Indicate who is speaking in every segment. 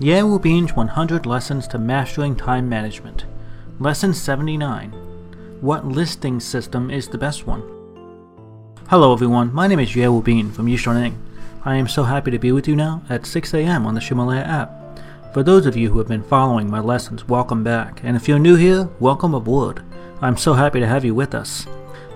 Speaker 1: Ye Wubin's 100 Lessons to Mastering Time Management. Lesson 79 What Listing System is the Best One? Hello everyone, my name is Ye Wubin from Yixiaoneng. I am so happy to be with you now at 6 a.m. on the Ximalaya app. For those of you who have been following my lessons, welcome back, and if you're new here, welcome aboard. I'm so happy to have you with us.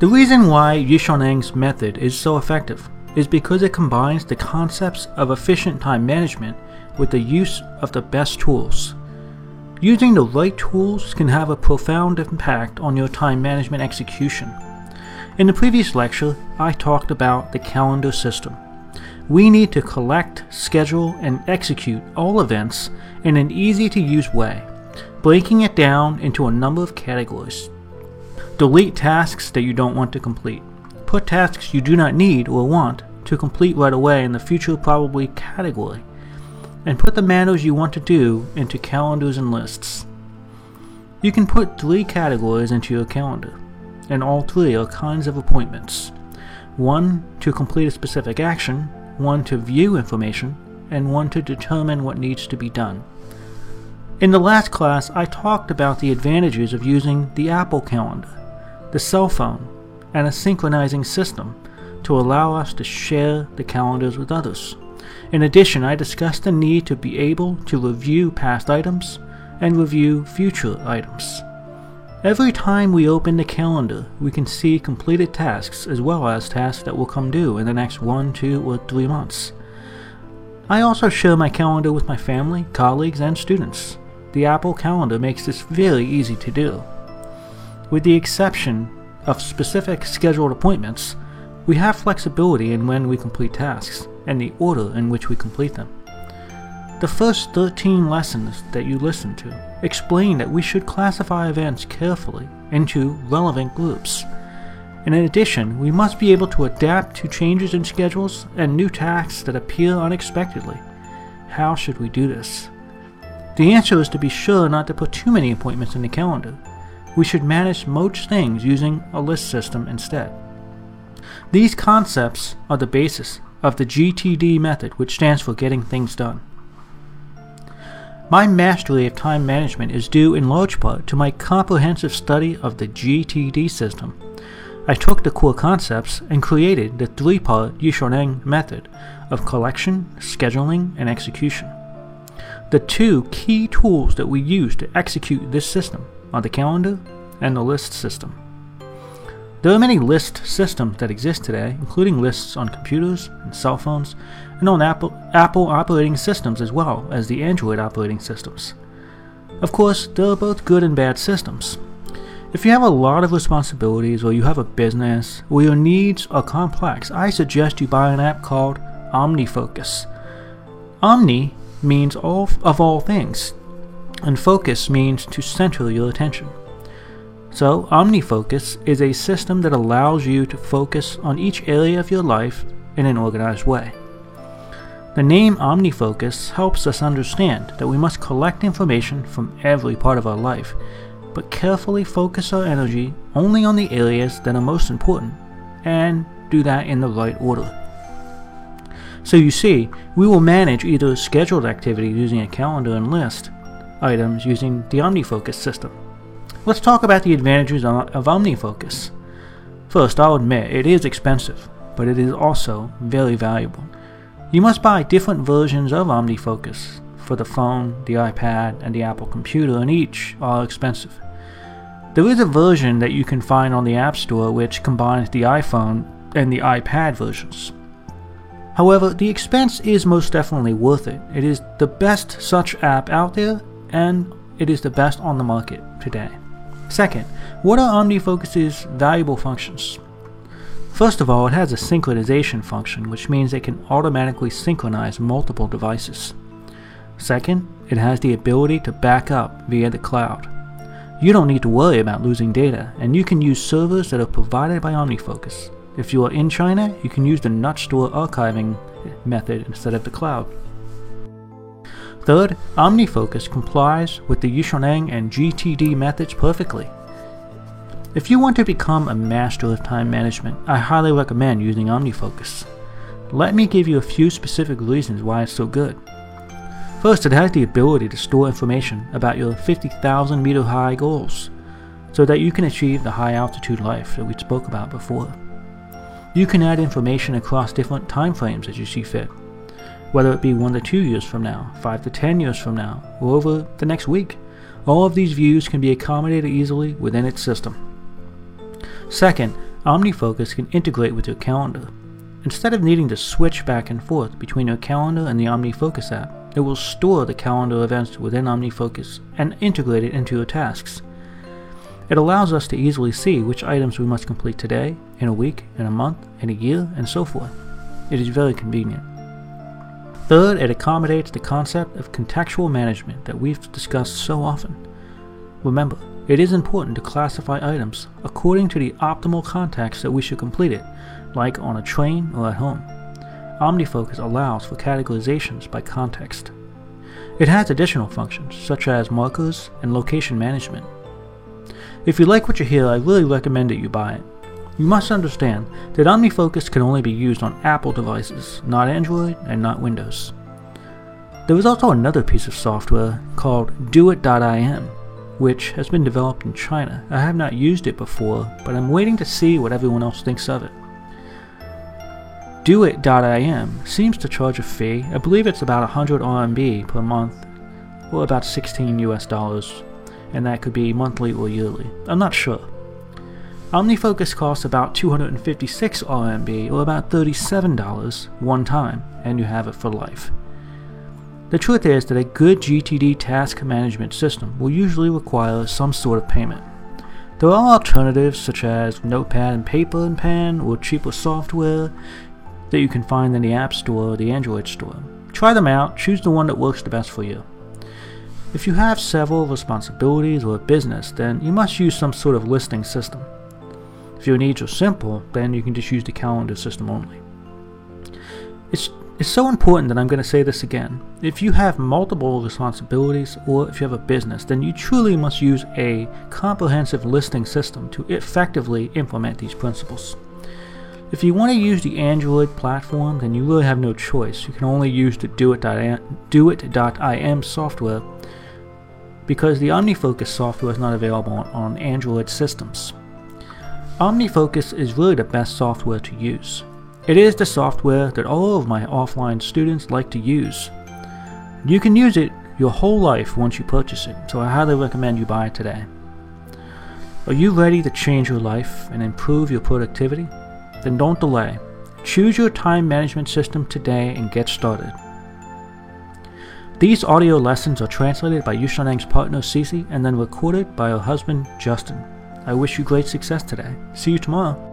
Speaker 1: The reason why Yixiaoneng's method is so effective is because it combines the concepts of efficient time management with the use of the best tools. Using the right tools can have a profound impact on your time management execution. In the previous lecture, I talked about the calendar system. We need to collect, schedule, and execute all events in an easy to use way, breaking it down into a number of categories Delete tasks that you don't want to complete. Put tasks you do not need or want to complete right away in the future probably category. And put the matters you want to do into calendars and lists. You can put three categories into your calendar, and all three are kinds of appointments one to complete a specific action, one to view information, and one to determine what needs to be done. In the last class, I talked about the advantages of using the Apple Calendar the cell phone, and a synchronizing system to allow us to share the calendars with others. In addition, I discussed the need to be able to review past items and review future items. Every time we open the calendar, we can see completed tasks as well as tasks that will come due in the next one, two, or three months. I also share my calendar with my family, colleagues, and students. The Apple Calendar makes this very easy to do. With the exception of specific scheduled appointments, we have flexibility in when we complete tasks and the order in which we complete them. The first 13 lessons that you listen to explain that we should classify events carefully into relevant groups. And in addition, we must be able to adapt to changes in schedules and new tasks that appear unexpectedly. How should we do this? The answer is to be sure not to put too many appointments in the calendar we should manage most things using a list system instead. These concepts are the basis of the GTD method, which stands for Getting Things Done. My mastery of time management is due in large part to my comprehensive study of the GTD system. I took the core concepts and created the three part Yixiaoneng method of collection, scheduling, and execution. The two key tools that we use to execute this system are the calendar and the list system. There are many list systems that exist today, including lists on computers and cell phones, and on Apple, Apple operating systems as well as the Android operating systems. Of course, they are both good and bad systems. If you have a lot of responsibilities, or you have a business, or your needs are complex, I suggest you buy an app called OmniFocus. Omni means all of all things, and focus means to center your attention. So, OmniFocus is a system that allows you to focus on each area of your life in an organized way. The name OmniFocus helps us understand that we must collect information from every part of our life, but carefully focus our energy only on the areas that are most important, and do that in the right order. So you see, we will manage either scheduled activities using a calendar and list, items using the OmniFocus system. Let's talk about the advantages of OmniFocus. First, I'll admit it is expensive, but it is also very valuable. You must buy different versions of OmniFocus for the phone, the iPad, and the Apple computer, and each are expensive. There is a version that you can find on the App Store which combines the iPhone and the iPad versions. However, the expense is most definitely worth it. It is the best such app out there and it is the best on the market today. Second, what are OmniFocus's valuable functions? First of all, it has a synchronization function, which means it can automatically synchronize multiple devices. Second, it has the ability to back up via the cloud. You don't need to worry about losing data, and you can use servers that are provided by OmniFocus. If you are in China, you can use the NUTSTORE archiving method instead of the cloud. Third, OmniFocus complies with the Yixiaoneng and GTD methods perfectly. If you want to become a master of time management, I highly recommend using OmniFocus. Let me give you a few specific reasons why it's so good. First, it has the ability to store information about your 50,000 meter high goals so that you can achieve the high altitude life that we spoke about before. You can add information across different time frames as you see fit, whether it be 1 to 2 years from now, 5 to 10 years from now, or over the next week. All of these views can be accommodated easily within its system. Second, OmniFocus can integrate with your calendar. Instead of needing to switch back and forth between your calendar and the OmniFocus app, it will store the calendar events within OmniFocus and integrate it into your tasks. It allows us to easily see which items we must complete today, in a week, in a month, in a year, and so forth. It is very convenient. Third, it accommodates the concept of contextual management that we've discussed so often. Remember, it is important to classify items according to the optimal context that we should complete it, like on a train or at home. OmniFocus allows for categorizations by context. It has additional functions, such as markers and location management. If you like what you hear, I really recommend that you buy it. You must understand that OmniFocus can only be used on Apple devices, not Android and not Windows. There is also another piece of software called Doit.im, which has been developed in China. I have not used it before, but I'm waiting to see what everyone else thinks of it. Doit.im seems to charge a fee. I believe it's about 100 RMB per month, or about 16 US dollars, and that could be monthly or yearly. I'm not sure. OmniFocus costs about 256 RMB, or about $37 one time, and you have it for life. The truth is that a good GTD task management system will usually require some sort of payment. There are alternatives such as Notepad and Paper and Pen or cheaper software that you can find in the App Store or the Android Store. Try them out, choose the one that works the best for you. If you have several responsibilities or a business, then you must use some sort of listing system. If your needs are simple, then you can just use the calendar system only. It's, it's so important that I'm going to say this again. If you have multiple responsibilities or if you have a business, then you truly must use a comprehensive listing system to effectively implement these principles. If you want to use the Android platform, then you really have no choice. You can only use the Doit.im software because the OmniFocus software is not available on Android systems. OmniFocus is really the best software to use. It is the software that all of my offline students like to use. You can use it your whole life once you purchase it, so I highly recommend you buy it today. Are you ready to change your life and improve your productivity? Then don't delay. Choose your time management system today and get started. These audio lessons are translated by Yixiaoneng's partner Cece and then recorded by her husband Justin. I wish you great success today. See you tomorrow.